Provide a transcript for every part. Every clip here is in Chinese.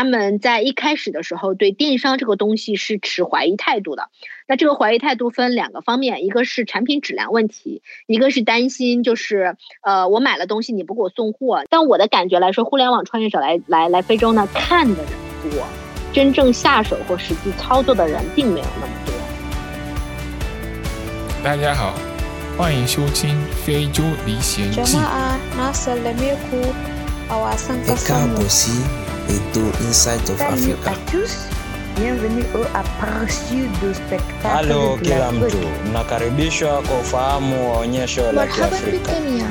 他们在一开始的时候对电商这个东西是持怀疑态度的。那这个怀疑态度分两个方面，一个是产品质量问题，一个是担心就是呃我买了东西你不给我送货。但我的感觉来说，互联网创业者来来来非洲呢，看的人多，真正下手或实际操作的人并没有那么多。大家好，欢迎收听《非洲历险记》。Jamaah, nasalameko, awasan Et kasamu. aussi itu Insight of Salut Africa. à tous, bienvenue au aperçu du spectacle Halo de la kila mtu, Côte. mnakaribishwa kwa ufahamu wa onyesho la مرحبا Kiafrika. بالجميع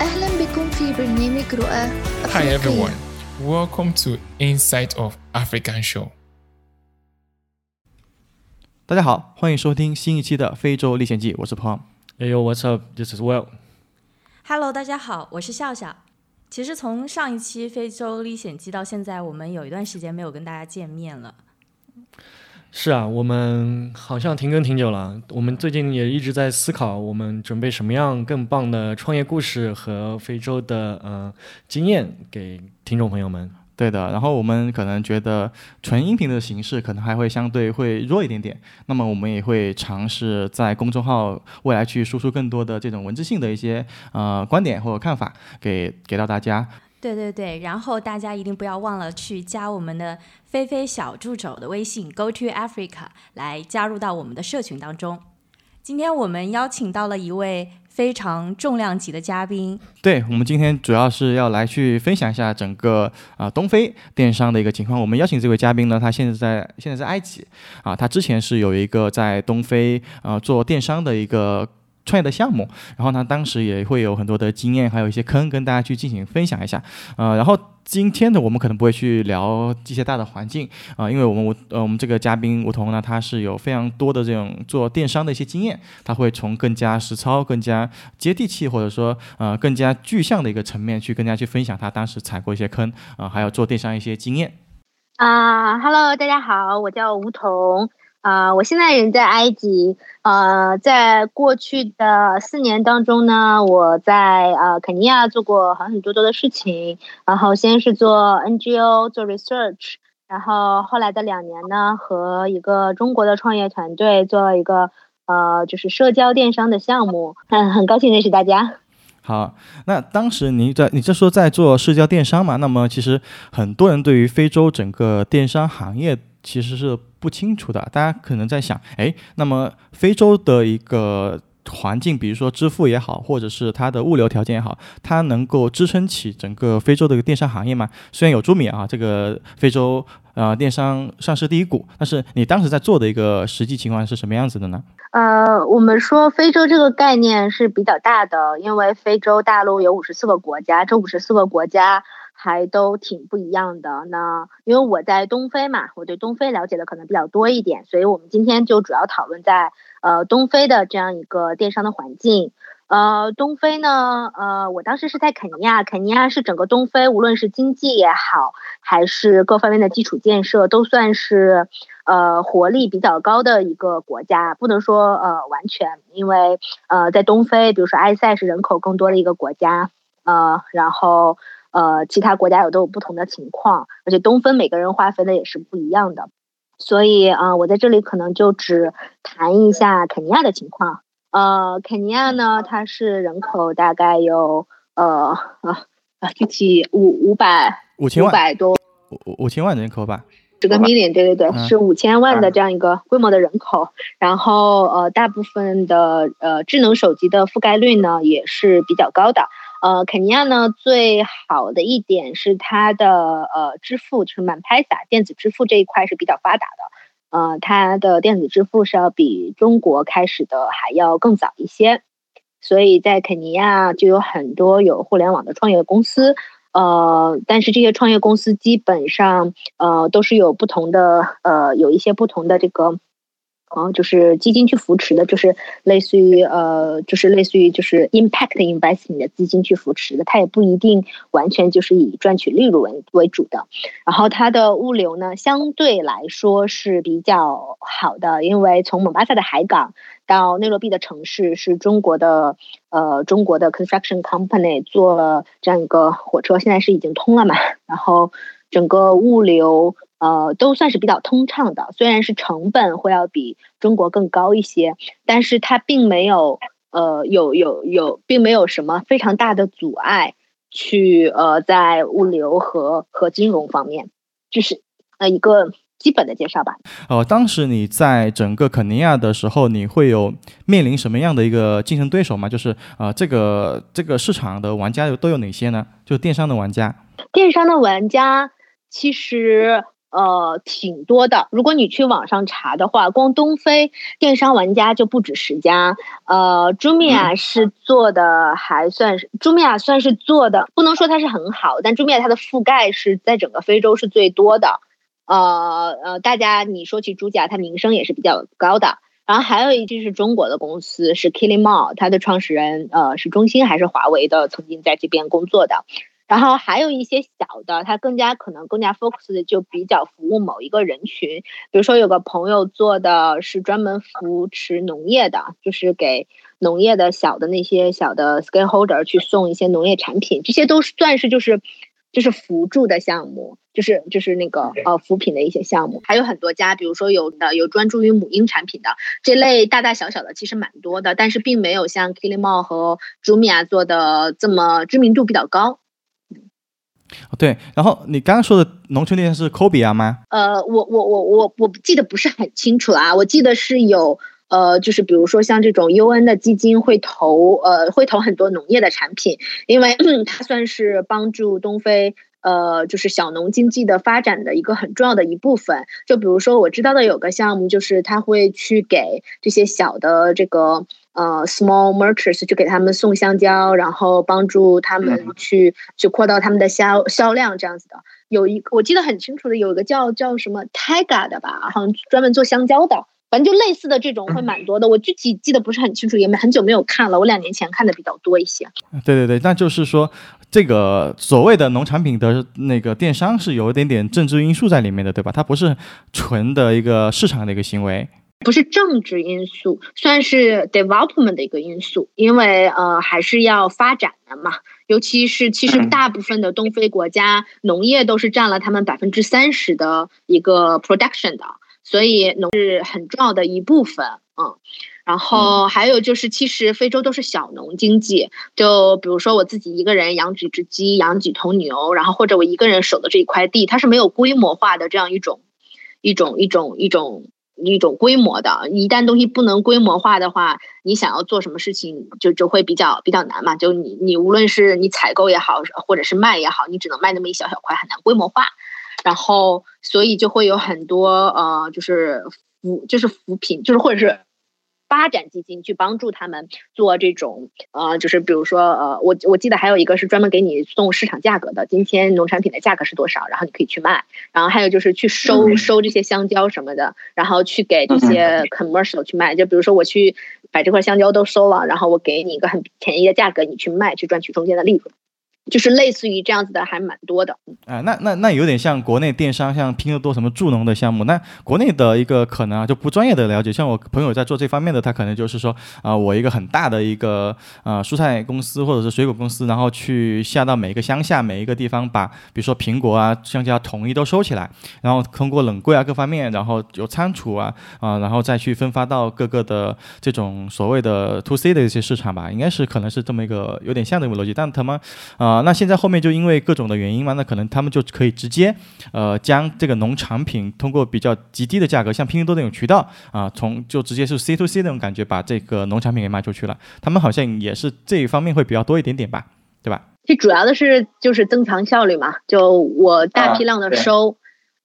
أهلا بكم في برنامج رؤى Hi أفريقية everyone, welcome to Insight of African Show. 大家好，欢迎收听新一期的《非洲历险记》，我是 Pom。 Hey yo, what's up? This is Will. Hello，大家好，我是笑笑。 其实从上一期《非洲历险记》到现在，我们有一段时间没有跟大家见面了。是啊，我们好像停更挺久了。我们最近也一直在思考，我们准备什么样更棒的创业故事和非洲的呃经验给听众朋友们。对的，然后我们可能觉得纯音频的形式可能还会相对会弱一点点，那么我们也会尝试在公众号未来去输出更多的这种文字性的一些呃观点或者看法给给到大家。对对对，然后大家一定不要忘了去加我们的菲菲小助手的微信 Go to Africa 来加入到我们的社群当中。今天我们邀请到了一位非常重量级的嘉宾，对我们今天主要是要来去分享一下整个啊、东非电商的一个情况。我们邀请这位嘉宾呢，他现在在现在在埃及啊，他之前是有一个在东非啊做电商的一个。创业的项目，然后呢，当时也会有很多的经验，还有一些坑跟大家去进行分享一下，呃，然后今天的我们可能不会去聊一些大的环境啊、因为我们我呃我们这个嘉宾吴彤呢，他是有非常多的这种做电商的一些经验，他会从更加实操、更加接地气，或者说呃更加具象的一个层面去跟大家去分享他当时踩过一些坑啊、还有做电商一些经验。啊、h e l l o 大家好，我叫吴彤，啊、我现在人在埃及，呃，在过去的四年当中呢，我在呃肯尼亚做过很很多多的事情，然后先是做 NGO 做 research，然后后来的两年呢，和一个中国的创业团队做了一个呃就是社交电商的项目，嗯，很高兴认识大家。好，那当时你在你这说在做社交电商嘛？那么其实很多人对于非洲整个电商行业其实是不清楚的。大家可能在想，哎，那么非洲的一个环境，比如说支付也好，或者是它的物流条件也好，它能够支撑起整个非洲的一个电商行业吗？虽然有朱米啊，这个非洲呃电商上市第一股，但是你当时在做的一个实际情况是什么样子的呢？呃，我们说非洲这个概念是比较大的，因为非洲大陆有五十四个国家，这五十四个国家还都挺不一样的。那因为我在东非嘛，我对东非了解的可能比较多一点，所以我们今天就主要讨论在呃东非的这样一个电商的环境。呃，东非呢，呃，我当时是在肯尼亚，肯尼亚是整个东非，无论是经济也好，还是各方面的基础建设，都算是呃活力比较高的一个国家，不能说呃完全，因为呃在东非，比如说埃塞是人口更多的一个国家，呃，然后呃其他国家有都有不同的情况，而且东分每个人划分的也是不一样的，所以啊、呃我在这里可能就只谈一下肯尼亚的情况。呃，肯尼亚呢，它是人口大概有呃啊啊具体五五百五五千万五，百多五五千万人口吧？这个 million，对对对，嗯是五千万的这样一个规模的人口，然后呃，大部分的呃智能手机的覆盖率呢也是比较高的。呃，肯尼亚呢最好的一点是它的呃支付，就是 m a p e s a 电子支付这一块是比较发达的。呃，它的电子支付是要比中国开始的还要更早一些，所以在肯尼亚就有很多有互联网的创业公司。呃，但是这些创业公司基本上呃都是有不同的呃有一些不同的这个。然后，就是基金去扶持的，就是类似于呃，就是类似于就是 impact investing 的基金去扶持的，它也不一定完全就是以赚取利润为为主的。然后它的物流呢，相对来说是比较好的，因为从蒙巴萨的海港到内罗毕的城市是中国的呃中国的 construction company 做了这样一个火车，现在是已经通了嘛。然后整个物流呃都算是比较通畅的。虽然是成本会要比中国更高一些，但是它并没有呃有有有，并没有什么非常大的阻碍去呃在物流和和金融方面，就是呃一个。基本的介绍吧。呃，当时你在整个肯尼亚的时候，你会有面临什么样的一个竞争对手吗？就是呃，这个这个市场的玩家有都有哪些呢？就电商的玩家。电商的玩家其实呃挺多的。如果你去网上查的话，光东非电商玩家就不止十家。呃，，Jumia 是做的还算是，Jumia，算是做的，不能说它是很好，但 Jumia 它的覆盖是在整个非洲是最多的。呃呃，大家你说起朱家，它名声也是比较高的。然后还有一句是中国的公司，是 Killimall，它的创始人呃是中兴还是华为的，曾经在这边工作的。然后还有一些小的，它更加可能更加 focus 的就比较服务某一个人群。比如说有个朋友做的是专门扶持农业的，就是给农业的小的那些小的 stakeholder 去送一些农业产品，这些都算是就是。就是辅助的项目，就是就是那个呃扶贫的一些项目，还有很多家，比如说有的有专注于母婴产品的这类大大小小的，其实蛮多的，但是并没有像 Killimall 和 Jumia 做的这么知名度比较高。对，然后你刚刚说的农村电商是 Kobia 吗？呃，我我我我我记得不是很清楚了啊，我记得是有。呃，就是比如说像这种 UN 的基金会投，呃，会投很多农业的产品，因为 它算是帮助东非，呃，就是小农经济的发展的一个很重要的一部分。就比如说我知道的有个项目，就是他会去给这些小的这个呃 small merchants 去给他们送香蕉，然后帮助他们去去扩大他们的销销量这样子的。有一我记得很清楚的，有一个叫叫什么 Tiger 的吧，好像专门做香蕉的。反正就类似的这种会蛮多的，我具体记得不是很清楚，也没很久没有看了。我两年前看的比较多一些。对对对，那就是说，这个所谓的农产品的那个电商是有一点点政治因素在里面的，对吧？它不是纯的一个市场的一个行为，不是政治因素，算是 development 的一个因素，因为呃还是要发展的嘛。尤其是其实大部分的东非国家农业都是占了他们百分之三十的一个 production 的。所以农是很重要的一部分，嗯，然后还有就是，其实非洲都是小农经济，就比如说我自己一个人养几只鸡，养几头牛，然后或者我一个人守的这一块地，它是没有规模化的这样一种一种一种一种一种规模的。一旦东西不能规模化的话，你想要做什么事情就就会比较比较难嘛。就你你无论是你采购也好，或者是卖也好，你只能卖那么一小小块，很难规模化。然后，所以就会有很多呃，就是扶，就是扶贫，就是或者是发展基金去帮助他们做这种呃，就是比如说呃，我我记得还有一个是专门给你送市场价格的，今天农产品的价格是多少，然后你可以去卖。然后还有就是去收收这些香蕉什么的，然后去给这些 commercial 去卖。就比如说我去把这块香蕉都收了，然后我给你一个很便宜的价格，你去卖，去赚取中间的利润。就是类似于这样子的，还蛮多的。啊，那那那有点像国内电商，像拼多多什么助农的项目。那国内的一个可能啊，就不专业的了解，像我朋友在做这方面的，他可能就是说啊，我一个很大的一个呃蔬菜公司或者是水果公司，然后去下到每一个乡下每一个地方，把比如说苹果啊、香蕉统一都收起来，然后通过冷柜啊各方面，然后有仓储啊啊，然后再去分发到各个的这种所谓的 to C 的一些市场吧，应该是可能是这么一个有点像这个逻辑，但他们啊。那现在后面就因为各种的原因嘛，那可能他们就可以直接，呃，将这个农产品通过比较极低的价格，像拼多多那种渠道啊，从就直接是 C to C 那种感觉，把这个农产品给卖出去了。他们好像也是这一方面会比较多一点点吧，对吧？最主要的是就是增强效率嘛，就我大批量的收，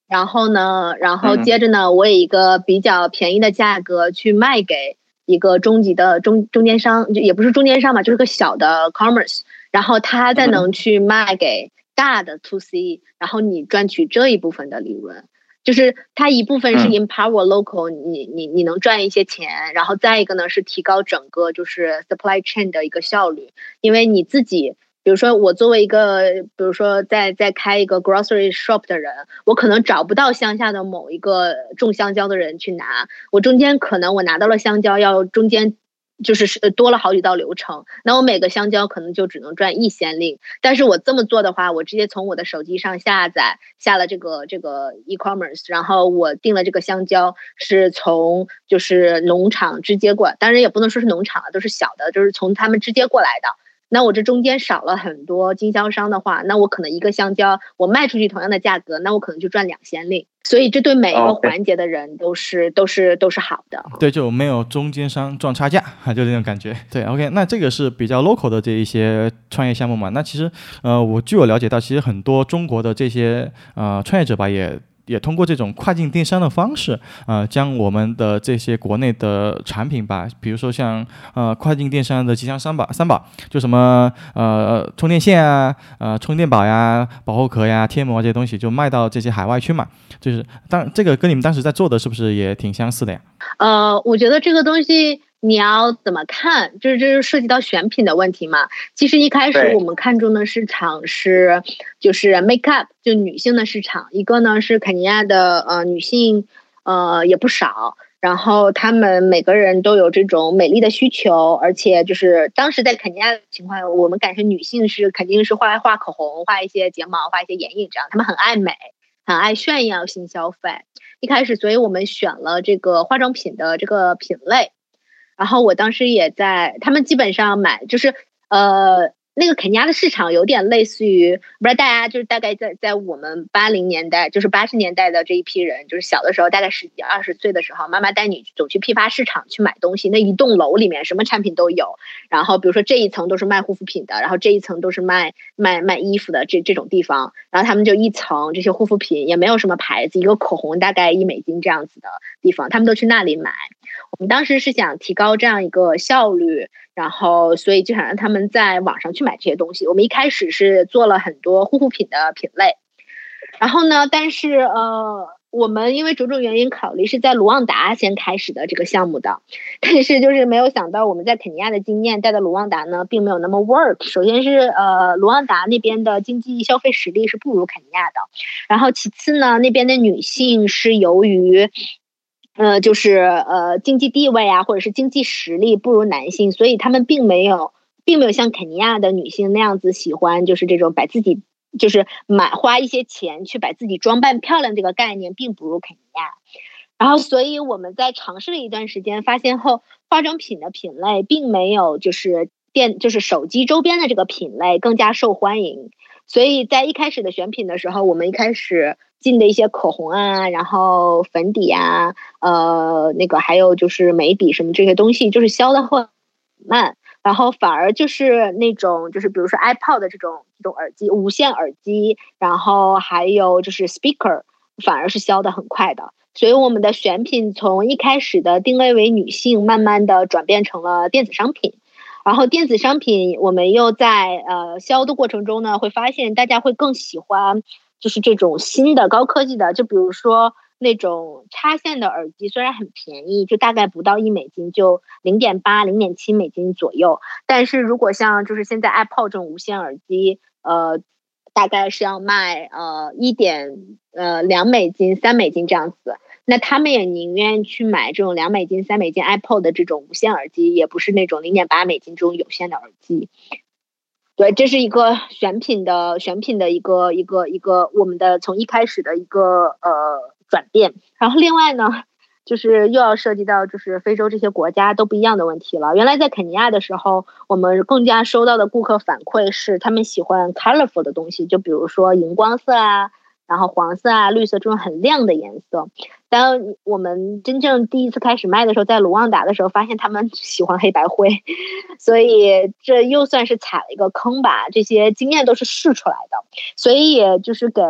然后呢，然后接着呢，我以一个比较便宜的价格去卖给一个中级的中中间商，就也不是中间商嘛，就是个小的 commerce。然后他再能去卖给大的 to C，然后你赚取这一部分的利润，就是它一部分是 empower local，你你你能赚一些钱，然后再一个呢是提高整个就是 supply chain 的一个效率，因为你自己，比如说我作为一个，比如说在在开一个 grocery shop 的人，我可能找不到乡下的某一个种香蕉的人去拿，我中间可能我拿到了香蕉，要中间。就是是多了好几道流程，那我每个香蕉可能就只能赚一先令。但是我这么做的话，我直接从我的手机上下载下了这个这个 e-commerce，然后我订了这个香蕉是从就是农场直接过，当然也不能说是农场啊，都是小的，就是从他们直接过来的。那我这中间少了很多经销商的话，那我可能一个香蕉我卖出去同样的价格，那我可能就赚两先令。所以这对每一个环节的人都是都是都是好的。对，就没有中间商赚差价，就这种感觉。对，OK，那这个是比较 local 的这一些创业项目嘛？那其实呃，我据我了解到，其实很多中国的这些呃创业者吧，也。也通过这种跨境电商的方式，呃，将我们的这些国内的产品吧，比如说像呃跨境电商的吉祥三宝，三宝就什么呃充电线啊，呃充电宝呀，保护壳呀，贴膜这些东西，就卖到这些海外去嘛。就是当这个跟你们当时在做的是不是也挺相似的呀？呃，我觉得这个东西。你要怎么看？就是这是涉及到选品的问题嘛？其实一开始我们看中的市场是，就是 make up 就女性的市场。一个呢是肯尼亚的呃女性，呃也不少。然后他们每个人都有这种美丽的需求，而且就是当时在肯尼亚的情况，我们感觉女性是肯定是画画口红、画一些睫毛、画一些眼影这样，她们很爱美，很爱炫耀性消费。一开始，所以我们选了这个化妆品的这个品类。然后我当时也在，他们基本上买就是，呃，那个肯尼亚的市场有点类似于，不知道大家就是大概在在我们八零年代，就是八十年代的这一批人，就是小的时候，大概十几二十岁的时候，妈妈带你走去批发市场去买东西，那一栋楼里面什么产品都有，然后比如说这一层都是卖护肤品的，然后这一层都是卖卖卖衣服的这这种地方，然后他们就一层这些护肤品也没有什么牌子，一个口红大概一美金这样子的地方，他们都去那里买。我们当时是想提高这样一个效率，然后所以就想让他们在网上去买这些东西。我们一开始是做了很多护肤品的品类，然后呢，但是呃，我们因为种种原因考虑是在卢旺达先开始的这个项目的，但是就是没有想到我们在肯尼亚的经验带到卢旺达呢，并没有那么 work。首先是呃，卢旺达那边的经济消费实力是不如肯尼亚的，然后其次呢，那边的女性是由于。呃，就是呃，经济地位啊，或者是经济实力不如男性，所以他们并没有，并没有像肯尼亚的女性那样子喜欢，就是这种把自己，就是买花一些钱去把自己装扮漂亮这个概念，并不如肯尼亚。然后，所以我们在尝试了一段时间，发现后化妆品的品类并没有就是电，就是手机周边的这个品类更加受欢迎。所以在一开始的选品的时候，我们一开始。进的一些口红啊，然后粉底啊，呃，那个还有就是眉笔什么这些东西，就是销的会慢，然后反而就是那种就是比如说 iPod 的这种这种耳机，无线耳机，然后还有就是 speaker，反而是销的很快的。所以我们的选品从一开始的定位为女性，慢慢的转变成了电子商品，然后电子商品我们又在呃销的过程中呢，会发现大家会更喜欢。就是这种新的高科技的，就比如说那种插线的耳机，虽然很便宜，就大概不到一美金，就零点八、零点七美金左右。但是如果像就是现在 Apple 这种无线耳机，呃，大概是要卖呃一点呃两美金、三美金这样子。那他们也宁愿去买这种两美金、三美金 Apple 的这种无线耳机，也不是那种零点八美金这种有线的耳机。对，这是一个选品的选品的一个一个一个我们的从一开始的一个呃转变，然后另外呢，就是又要涉及到就是非洲这些国家都不一样的问题了。原来在肯尼亚的时候，我们更加收到的顾客反馈是他们喜欢 colorful 的东西，就比如说荧光色啊。然后黄色啊、绿色这种很亮的颜色，当我们真正第一次开始卖的时候，在卢旺达的时候，发现他们 喜欢黑白灰，所以这又算是踩了一个坑吧。这些经验都是试出来的，所以也就是给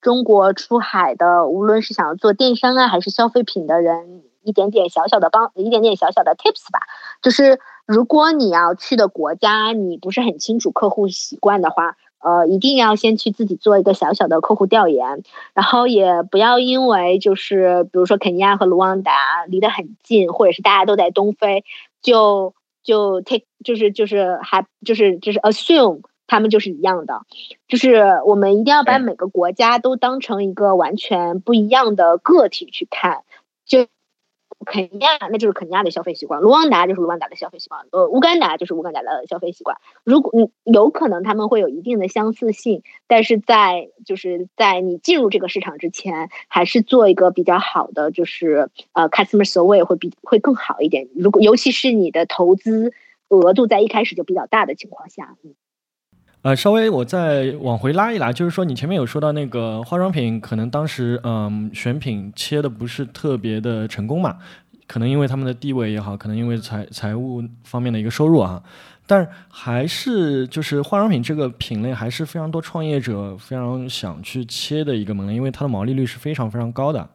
中国出海的，无论是想要做电商啊，还是消费品的人，一点点小小的帮，一点点小小的 tips 吧。就是如果你要去的国家，你不是很清楚客户习惯的话。呃，一定要先去自己做一个小小的客户调研，然后也不要因为就是比如说肯尼亚和卢旺达离得很近，或者是大家都在东非，就就 take 就是就是还就是就是 assume 他们就是一样的，就是我们一定要把每个国家都当成一个完全不一样的个体去看，就肯尼亚那就是肯尼亚的消费习惯，卢旺达就是卢旺达的消费习惯，呃，乌干达就是乌干达的消费习惯。如果你，有可能他们会有一定的相似性，但是在就是在你进入这个市场之前，还是做一个比较好的，就是呃，customer survey 会比会更好一点。如果尤其是你的投资额度在一开始就比较大的情况下，嗯。呃，稍微我再往回拉一拉，就是说你前面有说到那个化妆品，可能当时嗯选品切的不是特别的成功嘛，可能因为他们的地位也好，可能因为财财务方面的一个收入啊，但还是就是化妆品这个品类还是非常多创业者非常想去切的一个门类，因为它的毛利率是非常非常高的。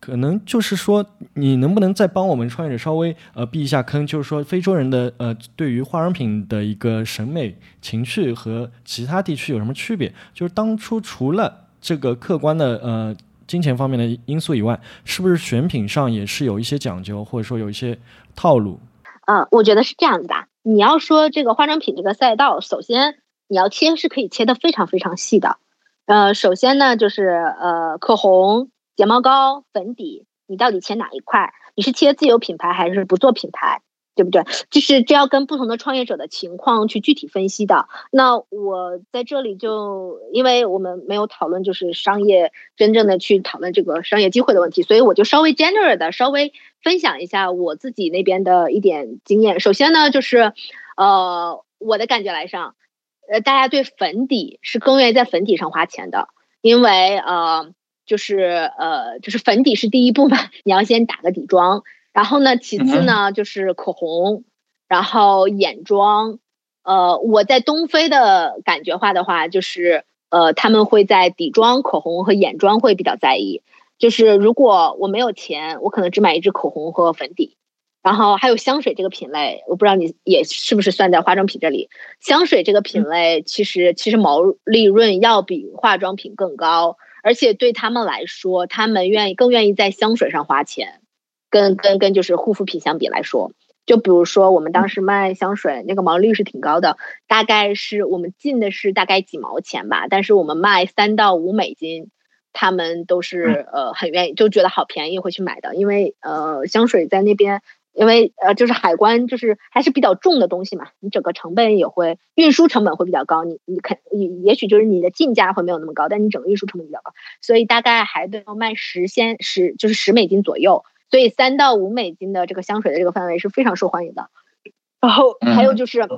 可能就是说，你能不能再帮我们创业者稍微呃避一下坑？就是说，非洲人的呃对于化妆品的一个审美情趣和其他地区有什么区别？就是当初除了这个客观的呃金钱方面的因素以外，是不是选品上也是有一些讲究，或者说有一些套路？嗯，我觉得是这样子的。你要说这个化妆品这个赛道，首先你要切是可以切的非常非常细的。呃，首先呢就是呃口红。睫毛膏、粉底，你到底切哪一块？你是切自有品牌还是不做品牌？对不对？就是这要跟不同的创业者的情况去具体分析的。那我在这里就，因为我们没有讨论就是商业真正的去讨论这个商业机会的问题，所以我就稍微 general 的稍微分享一下我自己那边的一点经验。首先呢，就是呃，我的感觉来上，呃，大家对粉底是更愿意在粉底上花钱的，因为呃。就是呃，就是粉底是第一步嘛，你要先打个底妆，然后呢，其次呢就是口红，然后眼妆。呃，我在东非的感觉化的话，就是呃，他们会在底妆、口红和眼妆会比较在意。就是如果我没有钱，我可能只买一支口红和粉底，然后还有香水这个品类，我不知道你也是不是算在化妆品这里。香水这个品类其实其实毛利润要比化妆品更高。而且对他们来说，他们愿意更愿意在香水上花钱，跟跟跟就是护肤品相比来说，就比如说我们当时卖香水，那个毛利率是挺高的，大概是我们进的是大概几毛钱吧，但是我们卖三到五美金，他们都是呃很愿意，就觉得好便宜会去买的，因为呃香水在那边。因为呃，就是海关就是还是比较重的东西嘛，你整个成本也会运输成本会比较高，你你肯也也许就是你的进价会没有那么高，但你整个运输成本比较高，所以大概还得要卖十先十就是十美金左右，所以三到五美金的这个香水的这个范围是非常受欢迎的。然后还有就是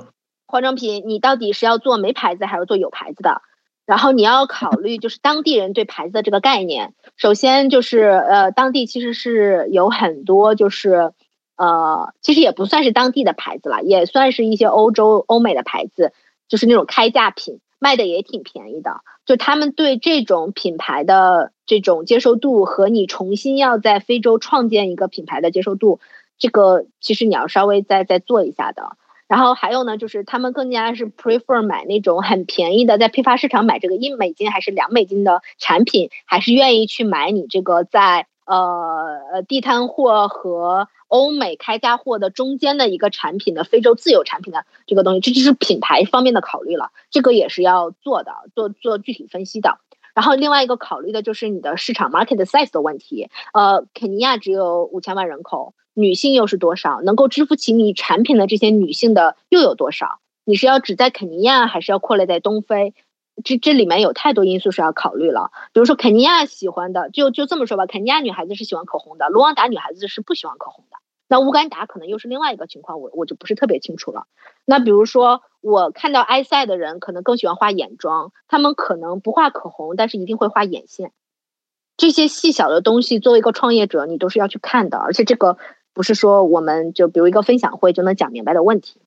化妆品，你到底是要做没牌子还是做有牌子的？然后你要考虑就是当地人对牌子的这个概念，首先就是呃，当地其实是有很多就是。呃，其实也不算是当地的牌子了，也算是一些欧洲、欧美的牌子，就是那种开价品，卖的也挺便宜的。就他们对这种品牌的这种接受度和你重新要在非洲创建一个品牌的接受度，这个其实你要稍微再再做一下的。然后还有呢，就是他们更加是 prefer 买那种很便宜的，在批发市场买这个一美金还是两美金的产品，还是愿意去买你这个在。呃呃，地摊货和欧美开价货的中间的一个产品的非洲自有产品的这个东西，这就是品牌方面的考虑了，这个也是要做的，做做具体分析的。然后另外一个考虑的就是你的市场 market size 的问题。呃，肯尼亚只有五千万人口，女性又是多少？能够支付起你产品的这些女性的又有多少？你是要只在肯尼亚，还是要扩列在东非？这这里面有太多因素是要考虑了，比如说肯尼亚喜欢的，就就这么说吧，肯尼亚女孩子是喜欢口红的，卢旺达女孩子是不喜欢口红的，那乌干达可能又是另外一个情况，我我就不是特别清楚了。那比如说我看到埃塞的人可能更喜欢画眼妆，他们可能不画口红，但是一定会画眼线，这些细小的东西，作为一个创业者，你都是要去看的，而且这个不是说我们就比如一个分享会就能讲明白的问题。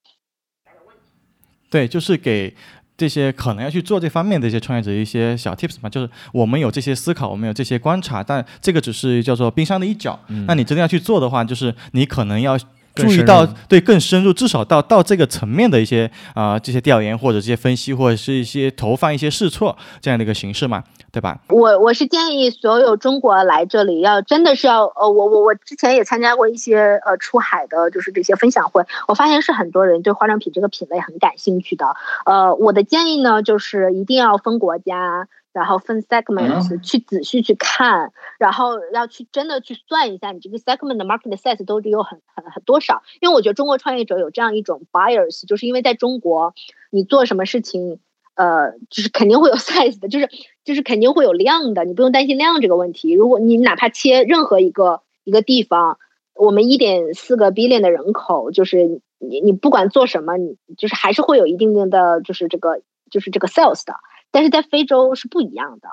对，就是给。这些可能要去做这方面的一些创业者一些小 tips 嘛，就是我们有这些思考，我们有这些观察，但这个只是叫做冰山的一角。那你真的要去做的话，就是你可能要。注意到对更深入，至少到到这个层面的一些啊这些调研或者这些分析，或者是一些投放一些试错这样的一个形式嘛，对吧？我我是建议所有中国来这里要真的是要呃我我我之前也参加过一些呃出海的就是这些分享会，我发现是很多人对化妆品这个品类很感兴趣的。呃，我的建议呢就是一定要分国家。然后分 segments 去仔细去看，然后要去真的去算一下你这个 segment 的 market size 都有很很很多少。因为我觉得中国创业者有这样一种 bias，就是因为在中国你做什么事情，呃，就是肯定会有 size 的，就是就是肯定会有量的，你不用担心量这个问题。如果你哪怕切任何一个一个地方，我们一点四个 billion 的人口，就是你你不管做什么，你就是还是会有一定的就是这个就是这个 sales 的。但是在非洲是不一样的，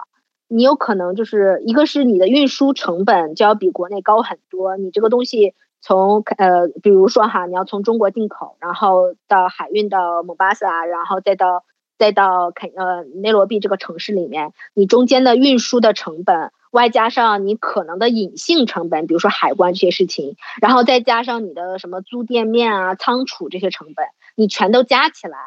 你有可能就是一个是你的运输成本就要比国内高很多，你这个东西从呃，比如说哈，你要从中国进口，然后到海运到蒙巴萨，然后再到再到肯呃内罗毕这个城市里面，你中间的运输的成本，外加上你可能的隐性成本，比如说海关这些事情，然后再加上你的什么租店面啊、仓储这些成本，你全都加起来。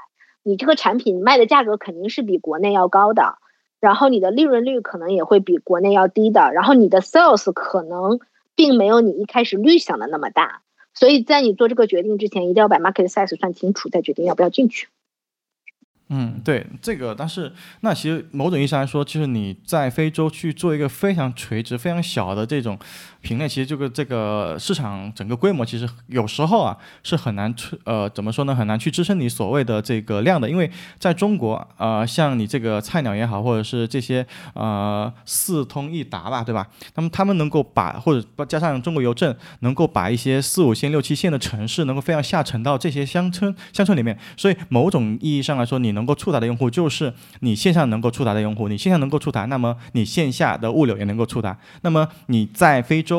你这个产品卖的价格肯定是比国内要高的，然后你的利润率可能也会比国内要低的，然后你的 sales 可能并没有你一开始预想的那么大，所以在你做这个决定之前，一定要把 market size 算清楚，再决定要不要进去。嗯，对这个，但是那其实某种意义上来说，就是你在非洲去做一个非常垂直、非常小的这种。品类其实这个这个市场整个规模其实有时候啊是很难去呃怎么说呢很难去支撑你所谓的这个量的，因为在中国呃像你这个菜鸟也好，或者是这些呃四通一达吧，对吧？那么他们能够把或者加上中国邮政能够把一些四五线六七线的城市能够非常下沉到这些乡村乡村里面，所以某种意义上来说，你能够触达的用户就是你线上能够触达的用户，你线上能够触达，那么你线下的物流也能够触达，那么你在非洲。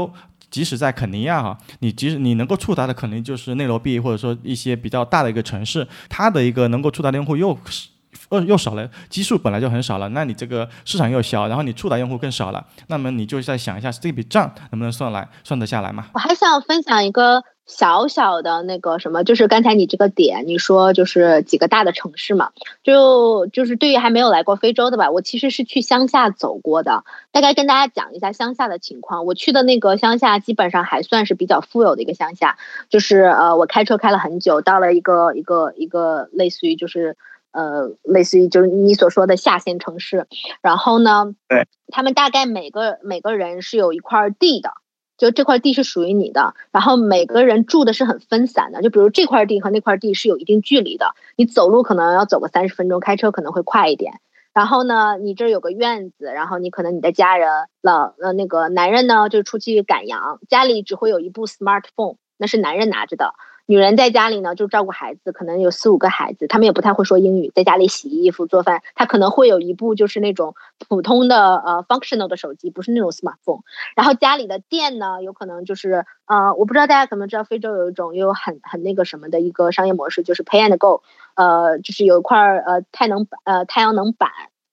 即使在肯尼亚哈，你即使你能够触达的可能就是内罗毕，或者说一些比较大的一个城市，它的一个能够触达的用户又是呃又少了，基数本来就很少了，那你这个市场又小，然后你触达用户更少了，那么你就再想一下这笔账能不能算来算得下来嘛？我还想分享一个。小小的那个什么，就是刚才你这个点，你说就是几个大的城市嘛，就就是对于还没有来过非洲的吧，我其实是去乡下走过的，大概跟大家讲一下乡下的情况。我去的那个乡下基本上还算是比较富有的一个乡下，就是呃，我开车开了很久，到了一个一个一个类似于就是呃类似于就是你所说的下线城市，然后呢，对，他们大概每个每个人是有一块地的。就这块地是属于你的，然后每个人住的是很分散的。就比如这块地和那块地是有一定距离的，你走路可能要走个三十分钟，开车可能会快一点。然后呢，你这有个院子，然后你可能你的家人老呃那个男人呢就出去赶羊，家里只会有一部 smartphone，那是男人拿着的。女人在家里呢，就照顾孩子，可能有四五个孩子，他们也不太会说英语，在家里洗衣服、做饭，他可能会有一部就是那种普通的呃 functional 的手机，不是那种 smartphone。然后家里的电呢，有可能就是呃，我不知道大家可能知道，非洲有一种又很很那个什么的一个商业模式，就是 pay and go，呃，就是有一块呃太能呃太阳能板，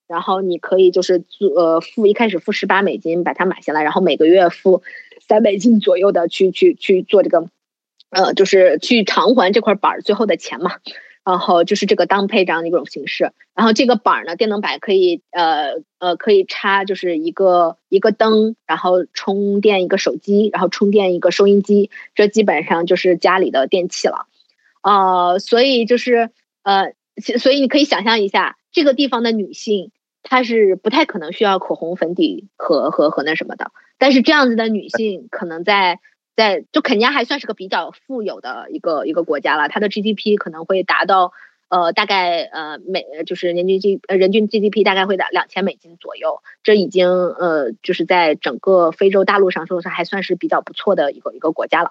然后你可以就是租呃付一开始付十八美金把它买下来，然后每个月付三美 金左右的去去去做这个。呃，就是去偿还这块板儿最后的钱嘛，然后就是这个当配这样的一种形式。然后这个板儿呢，电能板可以呃呃可以插就是一个一个灯，然后充电一个手机，然后充电一个收音机，这基本上就是家里的电器了。呃，所以就是呃，所以你可以想象一下，这个地方的女性她是不太可能需要口红、粉底和和和那什么的，但是这样子的女性可能在。在就肯尼亚还算是个比较富有的一个一个国家了，它的 GDP 可能会达到呃大概呃每就是年均 G 呃人均 GDP 大概会达两千美金左右，这已经呃就是在整个非洲大陆上说是还算是比较不错的一个一个国家了。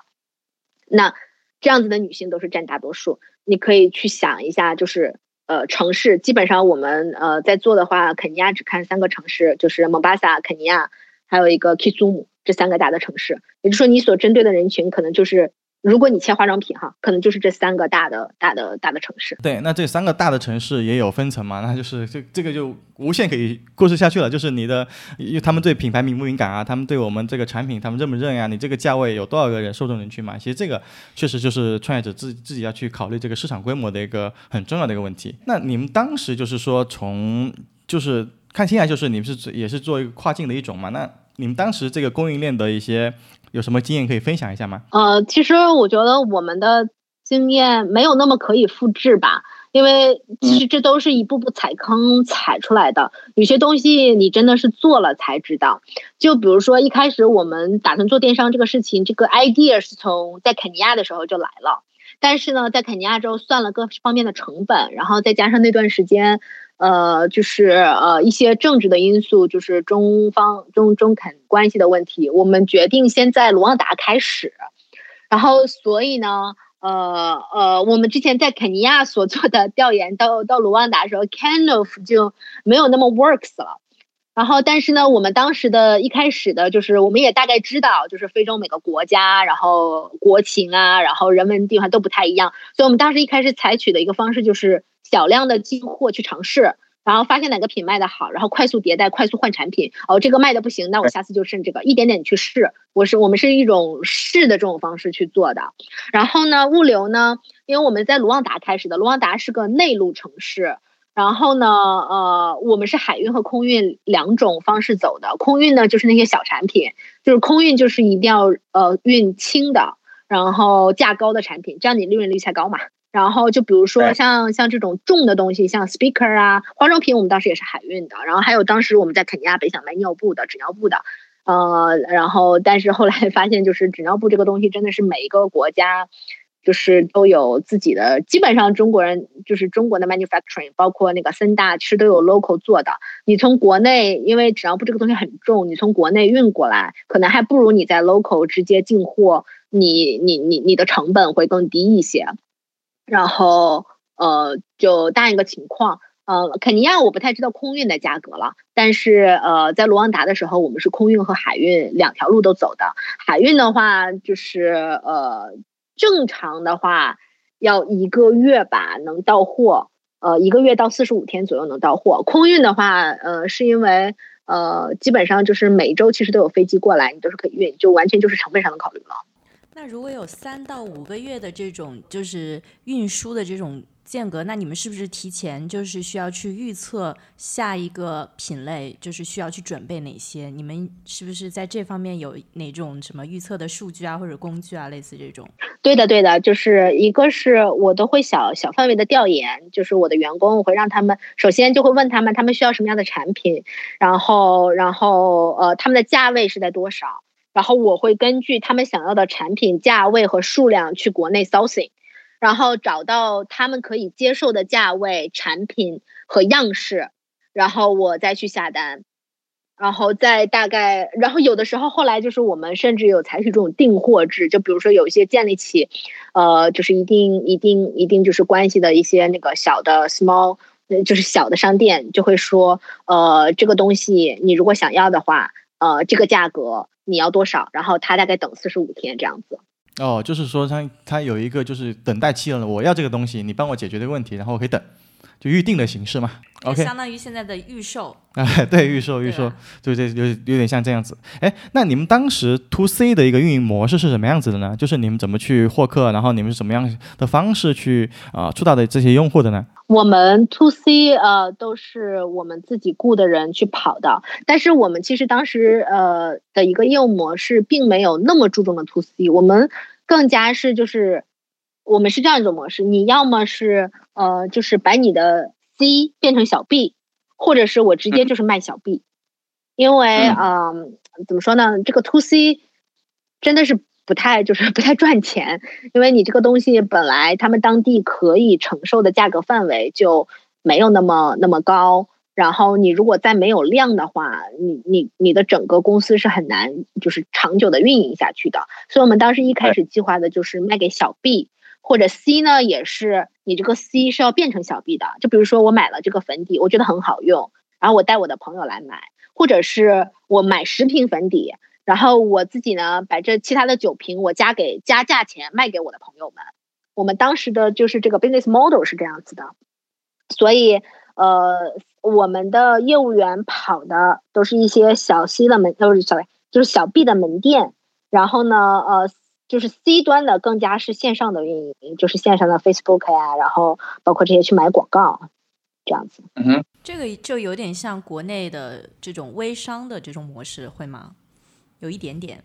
那这样子的女性都是占大多数，你可以去想一下，就是呃城市基本上我们呃在做的话，肯尼亚只看三个城市，就是蒙巴萨、肯尼亚，还有一个 Kisumu。这三个大的城市，也就是说，你所针对的人群可能就是，如果你切化妆品哈，可能就是这三个大的、大的、大的城市。对，那这三个大的城市也有分层嘛？那就是这这个就无限可以故事下去了。就是你的，因为他们对品牌敏不敏感啊？他们对我们这个产品，他们认不认呀？你这个价位有多少个人受众人群嘛？其实这个确实就是创业者自自己要去考虑这个市场规模的一个很重要的一个问题。那你们当时就是说从就是看起来就是你们是也是做一个跨境的一种嘛？那你们当时这个供应链的一些有什么经验可以分享一下吗？呃，其实我觉得我们的经验没有那么可以复制吧，因为其实这都是一步步踩坑踩出来的。有些东西你真的是做了才知道。就比如说一开始我们打算做电商这个事情，这个 idea 是从在肯尼亚的时候就来了。但是呢，在肯尼亚之后算了各方面的成本，然后再加上那段时间，呃，就是呃一些政治的因素，就是中方中中肯关系的问题，我们决定先在卢旺达开始。然后，所以呢，呃呃，我们之前在肯尼亚所做的调研，到到卢旺达的时候，kind of 就没有那么 works 了。然后，但是呢，我们当时的一开始的就是，我们也大概知道，就是非洲每个国家，然后国情啊，然后人文地方都不太一样，所以我们当时一开始采取的一个方式就是小量的进货去尝试，然后发现哪个品卖的好，然后快速迭代，快速换产品。哦，这个卖的不行，那我下次就剩这个，一点点去试。我是我们是一种试的这种方式去做的。然后呢，物流呢，因为我们在卢旺达开始的，卢旺达是个内陆城市。然后呢，呃，我们是海运和空运两种方式走的。空运呢，就是那些小产品，就是空运就是一定要呃运轻的，然后价高的产品，这样你利润率才高嘛。然后就比如说像像这种重的东西，像 speaker 啊，化妆品，我们当时也是海运的。然后还有当时我们在肯尼亚北想卖尿布的，纸尿布的，呃，然后但是后来发现，就是纸尿布这个东西真的是每一个国家。就是都有自己的，基本上中国人就是中国的 manufacturing，包括那个森大，其实都有 local 做的。你从国内，因为纸尿布这个东西很重，你从国内运过来，可能还不如你在 local 直接进货，你你你你的成本会更低一些。然后呃，就大一个情况，呃，肯尼亚我不太知道空运的价格了，但是呃，在卢旺达的时候，我们是空运和海运两条路都走的。海运的话，就是呃。正常的话要一个月吧，能到货，呃，一个月到四十五天左右能到货。空运的话，呃，是因为呃，基本上就是每周其实都有飞机过来，你都是可以运，就完全就是成本上的考虑了。那如果有三到五个月的这种就是运输的这种。间隔，那你们是不是提前就是需要去预测下一个品类，就是需要去准备哪些？你们是不是在这方面有哪种什么预测的数据啊，或者工具啊，类似这种？对的，对的，就是一个是我都会小小范围的调研，就是我的员工，我会让他们首先就会问他们，他们需要什么样的产品，然后然后呃，他们的价位是在多少，然后我会根据他们想要的产品价位和数量去国内 sourcing。然后找到他们可以接受的价位、产品和样式，然后我再去下单，然后再大概，然后有的时候后来就是我们甚至有采取这种订货制，就比如说有一些建立起，呃，就是一定一定一定就是关系的一些那个小的 small，就是小的商店就会说，呃，这个东西你如果想要的话，呃，这个价格你要多少？然后他大概等四十五天这样子。哦，就是说他他有一个就是等待期了，我要这个东西，你帮我解决这个问题，然后我可以等，就预定的形式嘛。OK，相当于现在的预售。哎，对，预售预售，就这有有点像这样子。哎，那你们当时 To C 的一个运营模式是什么样子的呢？就是你们怎么去获客，然后你们是怎么样的方式去啊触到的这些用户的呢？我们 To C 呃都是我们自己雇的人去跑的，但是我们其实当时呃的一个业务模式并没有那么注重的 To C，我们更加是就是我们是这样一种模式，你要么是呃就是把你的 C 变成小 B，或者是我直接就是卖小 B，因为嗯。怎么说呢，这个 To C 真的是。不太就是不太赚钱，因为你这个东西本来他们当地可以承受的价格范围就没有那么那么高，然后你如果再没有量的话，你你你的整个公司是很难就是长久的运营下去的。所以我们当时一开始计划的就是卖给小 B 或者 C 呢，也是你这个 C 是要变成小 B 的。就比如说我买了这个粉底，我觉得很好用，然后我带我的朋友来买，或者是我买十瓶粉底。然后我自己呢，把这其他的九瓶我加给加价钱卖给我的朋友们。我们当时的就是这个 business model 是这样子的，所以呃，我们的业务员跑的都是一些小 C 的门，都是小就是小 B 的门店。然后呢，呃，就是 C 端的更加是线上的运营，就是线上的 Facebook 呀，然后包括这些去买广告这样子。嗯哼，这个就有点像国内的这种微商的这种模式，会吗？有一点点，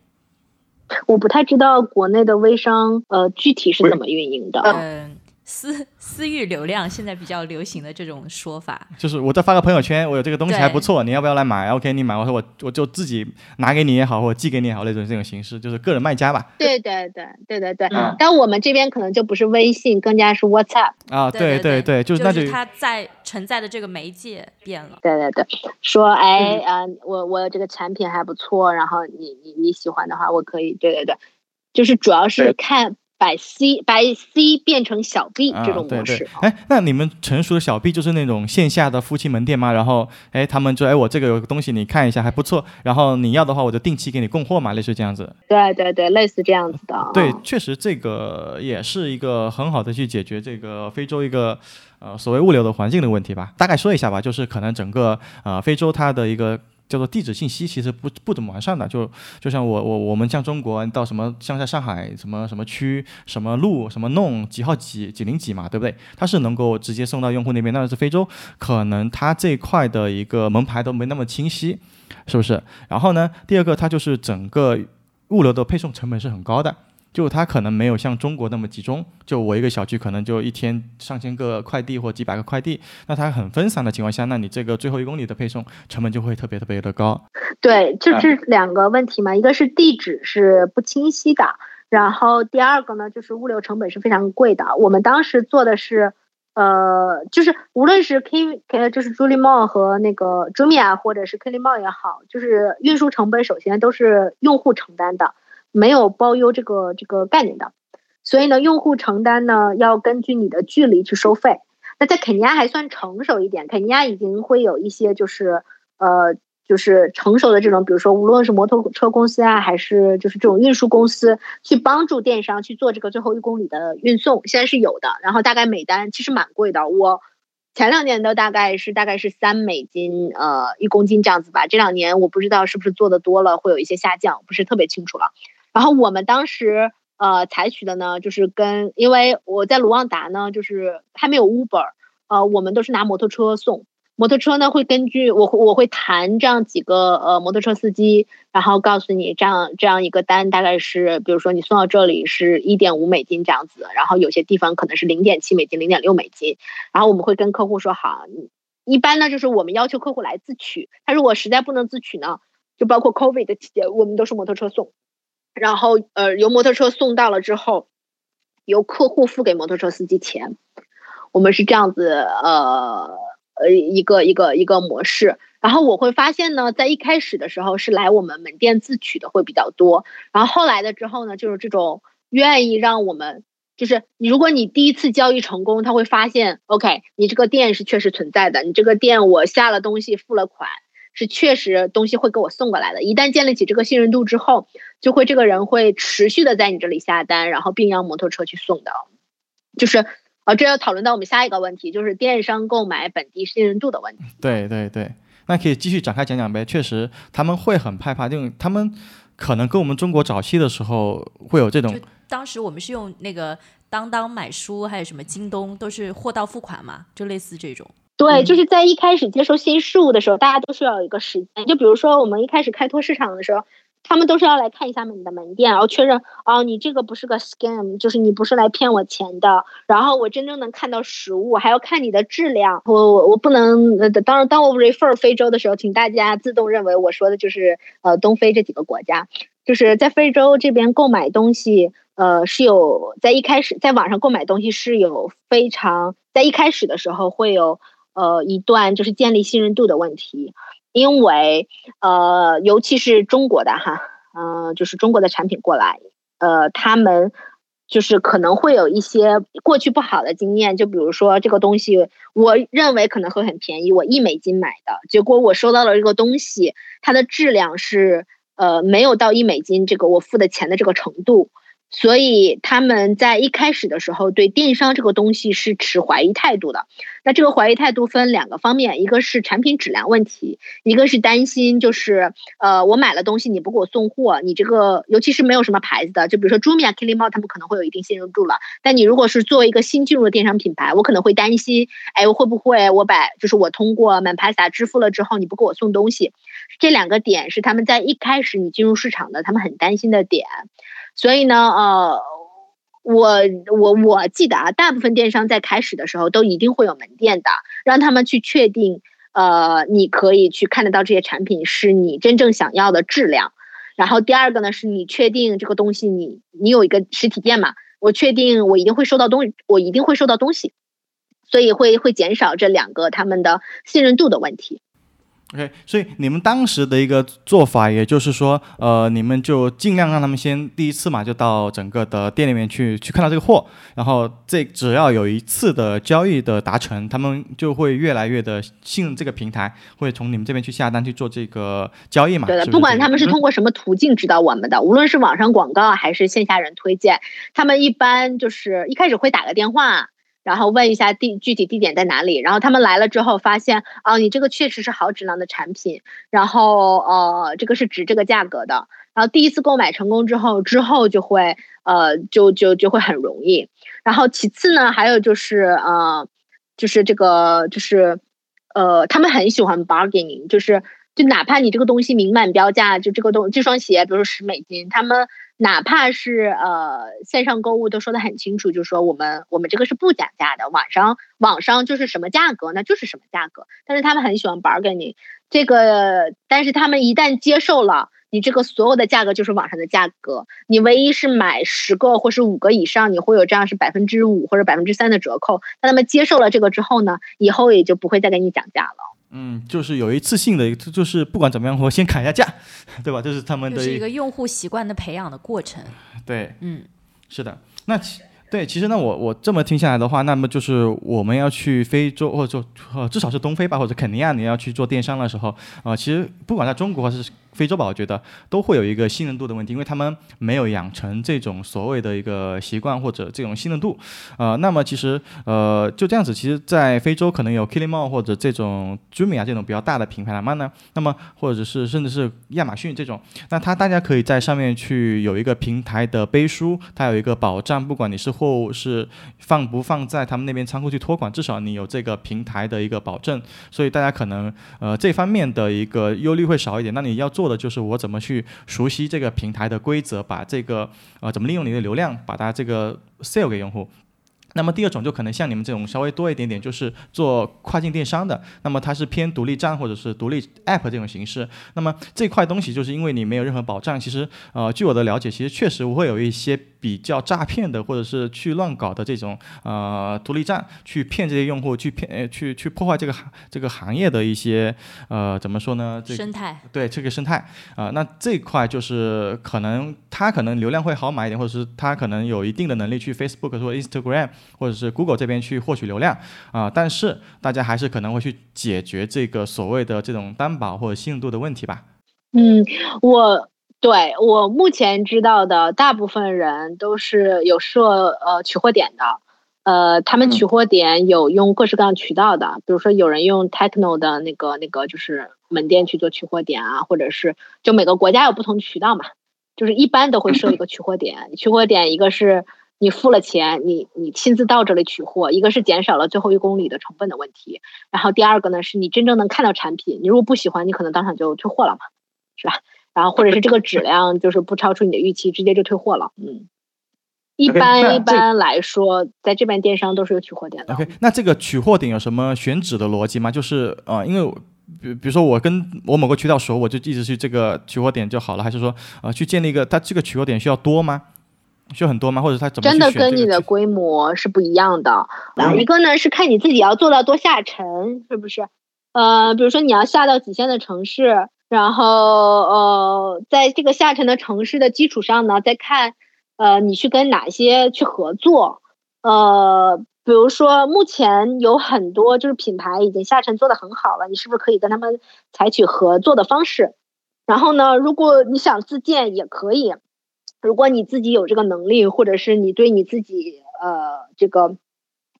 我不太知道国内的微商呃具体是怎么运营的。嗯私 私域流量现在比较流行的这种说法，就是我再发个朋友圈，我有这个东西还不错，你要不要来买？OK，你买，我说我我就自己拿给你也好，或者寄给你也好，那种这种形式，就是个人卖家吧。对对对对对对，嗯但我们这边可能就不是微信，更加是 WhatsApp。啊，对对对，就是那就就是它在承载的这个媒介变了。对对对，说哎啊、呃我我这个产品还不错，然后你你你喜欢的话，我可以，对对对，就是主要是看把 C 把 C 变成小 B 啊这种模式。哎，那你们成熟的小 B 就是那种线下的夫妻门店吗？然后哎，他们就哎我这个有个东西你看一下还不错，然后你要的话我就定期给你供货嘛，类似这样子。对对对，类似这样子的。对嗯，确实这个也是一个很好的去解决这个非洲一个呃所谓物流的环境的问题吧。大概说一下吧，就是可能整个呃非洲它的一个。叫做地址信息其实不不怎么完善的，就就像我我我们像中国到什么像在上海什么什么区什么路什么弄几号几几零几嘛，对不对？它是能够直接送到用户那边，但是非洲可能它这块的一个门牌都没那么清晰，是不是？然后呢，第二个它就是整个物流的配送成本是很高的。就它可能没有像中国那么集中，就我一个小区可能就一天上千个快递或几百个快递，那它很分散的情况下，那你这个最后一公里的配送成本就会特别特别的高。对，就这两个问题嘛，一个是地址是不清晰的，然后第二个呢就是物流成本是非常贵的。我们当时做的是，呃，就是无论是 K 呃就是 Julie Mo 和那个 Jumia 或者是 Kelly Mo 也好，就是运输成本首先都是用户承担的，没有包邮这个这个概念的。所以呢，用户承担呢要根据你的距离去收费。那在肯尼亚还算成熟一点，肯尼亚已经会有一些就是呃就是成熟的这种，比如说无论是摩托车公司啊，还是就是这种运输公司，去帮助电商去做这个最后一公里的运送，现在是有的。然后大概每单其实蛮贵的，我前两年的大概是大概是三美金呃一公斤这样子吧，这两年我不知道是不是做的多了会有一些下降，不是特别清楚了。然后我们当时呃采取的呢，就是跟因为我在卢旺达呢，就是还没有 Uber，呃，我们都是拿摩托车送。摩托车呢会根据我会我会谈这样几个呃摩托车司机，然后告诉你这样这样一个单大概是，比如说你送到这里是一点五美金这样子，然后有些地方可能是零点七美金、零点六美金，然后我们会跟客户说好，一般呢就是我们要求客户来自取，他如果实在不能自取呢，就包括 COVID 的期间，我们都是摩托车送。然后呃，由摩托车送到了之后，由客户付给摩托车司机钱，我们是这样子呃呃一个一个一个模式。然后我会发现呢，在一开始的时候是来我们门店自取的会比较多，然后后来的之后呢，就是这种愿意让我们。就是你，如果你第一次交易成功，他会发现，OK，你这个店是确实存在的，你这个店我下了东西付了款，是确实东西会给我送过来的。一旦建立起这个信任度之后，就会这个人会持续的在你这里下单，然后并让摩托车去送的。就是啊，这要讨论到我们下一个问题，就是电商购买本地信任度的问题。对对对，那可以继续展开讲讲呗。确实，他们会很害怕，因为他们可能跟我们中国早期的时候会有这种当时我们是用那个当当买书，还有什么京东，都是货到付款嘛，就类似这种。对，就是在一开始接受新事物的时候，大家都需要有一个时间。就比如说我们一开始开拓市场的时候，他们都是要来看一下你的门店，然后确认哦，你这个不是个 scam，就是你不是来骗我钱的。然后我真正能看到实物，还要看你的质量。我我我不能，呃，当然当我 refer 非洲的时候，请大家自动认为我说的就是呃东非这几个国家。就是在非洲这边购买东西，呃，是有在一开始在网上购买东西是有非常在一开始的时候会有呃一段就是建立信任度的问题，因为呃尤其是中国的哈，嗯、就是中国的产品过来，呃，他们就是可能会有一些过去不好的经验，就比如说这个东西，我认为可能会很便宜，我一美金买的，结果我收到了这个东西，它的质量是。呃，没有到一美金这个我付的钱的这个程度，所以他们在一开始的时候对电商这个东西是持怀疑态度的。那这个怀疑态度分两个方面，一个是产品质量问题，一个是担心就是呃我买了东西你不给我送货，你这个尤其是没有什么牌子的，就比如说 Jumia、k i l i m a 他们可能会有一定信任度了，但你如果是作为一个新进入的电商品牌，我可能会担心，哎，会不会我把就是我通过满拍撒支付了之后你不给我送东西？这两个点是他们在一开始你进入市场的，他们很担心的点。所以呢，呃，我我我记得啊，大部分电商在开始的时候都一定会有门店的，让他们去确定，呃，你可以去看得到这些产品是你真正想要的质量。然后第二个呢，是你确定这个东西你你有一个实体店嘛？我确定我一定会收到东，我一定会收到东西，所以会会减少这两个他们的信任度的问题。OK，所以你们当时的一个做法，也就是说，呃，你们就尽量让他们先第一次嘛，就到整个的店里面去去看到这个货，然后这只要有一次的交易的达成，他们就会越来越的信任这个平台，会从你们这边去下单去做这个交易嘛。对的，是不是不管他们是通过什么途径知道我们的，无论是网上广告还是线下人推荐，他们一般就是一开始会打个电话，然后问一下地具体地点在哪里，然后他们来了之后发现，哦，你这个确实是好质量的产品，然后呃，这个是值这个价格的，然后第一次购买成功之后，之后就会呃就就就会很容易，然后其次呢，还有就是呃，就是这个就是呃，他们很喜欢 bargaining，就是就哪怕你这个东西明码标价，就这个东这双鞋，比如说十美金，他们哪怕是呃线上购物都说的很清楚，就是说我们我们这个是不讲价的，网上网上就是什么价格那就是什么价格，但是他们很喜欢玩儿给你这个但是他们一旦接受了。你这个所有的价格就是网上的价格，你唯一是买十个或是五个以上，你会有这样是百分之五或者百分之三的折扣。那他们接受了这个之后呢，以后也就不会再给你讲价了。嗯，就是有一次性的，就是不管怎么样，我先砍一下价，对吧？这是他们的就是一个用户习惯的培养的过程。对，嗯，是的。那其对，其实呢，我我这么听下来的话，那么就是我们要去非洲，或者说呃至少是东非吧，或者肯尼亚，你要去做电商的时候，呃，其实不管在中国还是非洲吧，我觉得都会有一个信任度的问题，因为他们没有养成这种所谓的一个习惯或者这种信任度，呃，那么其实呃就这样子，其实，在非洲可能有 Kilimall 或者这种 Jumia 这种比较大的品牌，那么呢，那么或者是甚至是亚马逊这种，那它大家可以在上面去有一个平台的背书，它有一个保障，不管你是货物是放不放在他们那边仓库去托管，至少你有这个平台的一个保证，所以大家可能呃这方面的一个忧虑会少一点。那你要做的就是我怎么去熟悉这个平台的规则，把这个呃怎么利用你的流量，把它这个 sell 给用户。那么第二种就可能像你们这种稍微多一点点，就是做跨境电商的，那么它是偏独立站或者是独立 app 这种形式。那么这块东西就是因为你没有任何保障，其实呃据我的了解，其实确实会有一些比较诈骗的或者是去乱搞的这种呃独立站，去骗这些用户，去骗呃去去破坏这个行这个行业的一些呃怎么说呢？这生态对这个生态啊、那这块就是可能它可能流量会好买一点，或者是它可能有一定的能力去 Facebook 或者 Instagram 或者是 Google 这边去获取流量啊、但是大家还是可能会去解决这个所谓的这种担保或者信用度的问题吧。嗯，我对我目前知道的大部分人都是有设呃取货点的，呃，他们取货点有用各式各样渠道的，比如说有人用 Techno 的那个那个就是门店去做取货点啊，或者是就每个国家有不同渠道嘛，就是一般都会设一个取货点，取货点一个是你付了钱，你你亲自到这里取货，一个是减少了最后一公里的成本的问题，然后第二个呢是你真正能看到产品，你如果不喜欢，你可能当场就退货了嘛，是吧？然后或者是这个质量就是不超出你的预期，直接就退货了。嗯，一般一般来说，在这边电商都是有取货点的。OK，那这个取货点有什么选址的逻辑吗？就是呃，因为比比如说我跟我某个渠道熟，我就一直去这个取货点就好了，还是说呃去建立一个它这个取货点需要多吗？需要很多吗？或者它怎么真的跟你的规模是不一样的。啊，一个呢是看你自己要做到多下沉，是不是？呃，比如说你要下到几线的城市，然后呃，在这个下沉的城市的基础上呢，再看呃你去跟哪些去合作。呃，比如说目前有很多就是品牌已经下沉做得很好了，你是不是可以跟他们采取合作的方式？然后呢，如果你想自建也可以。如果你自己有这个能力，或者是你对你自己呃这个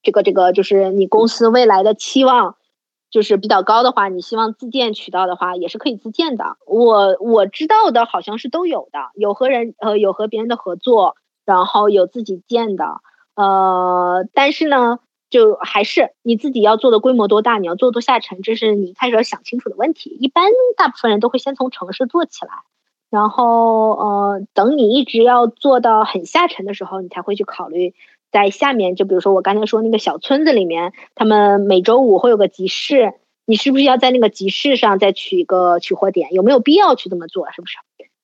这个这个就是你公司未来的期望就是比较高的话，你希望自建渠道的话，也是可以自建的。我我知道的好像是都有的，有和人呃有和别人的合作，然后有自己建的，呃，但是呢，就还是你自己要做的规模多大，你要做多下沉，这是你开始要想清楚的问题。一般大部分人都会先从城市做起来。然后呃，等你一直要做到很下沉的时候，你才会去考虑在下面。就比如说我刚才说那个小村子里面，他们每周五会有个集市，你是不是要在那个集市上再取一个取货点？有没有必要去这么做？是不是？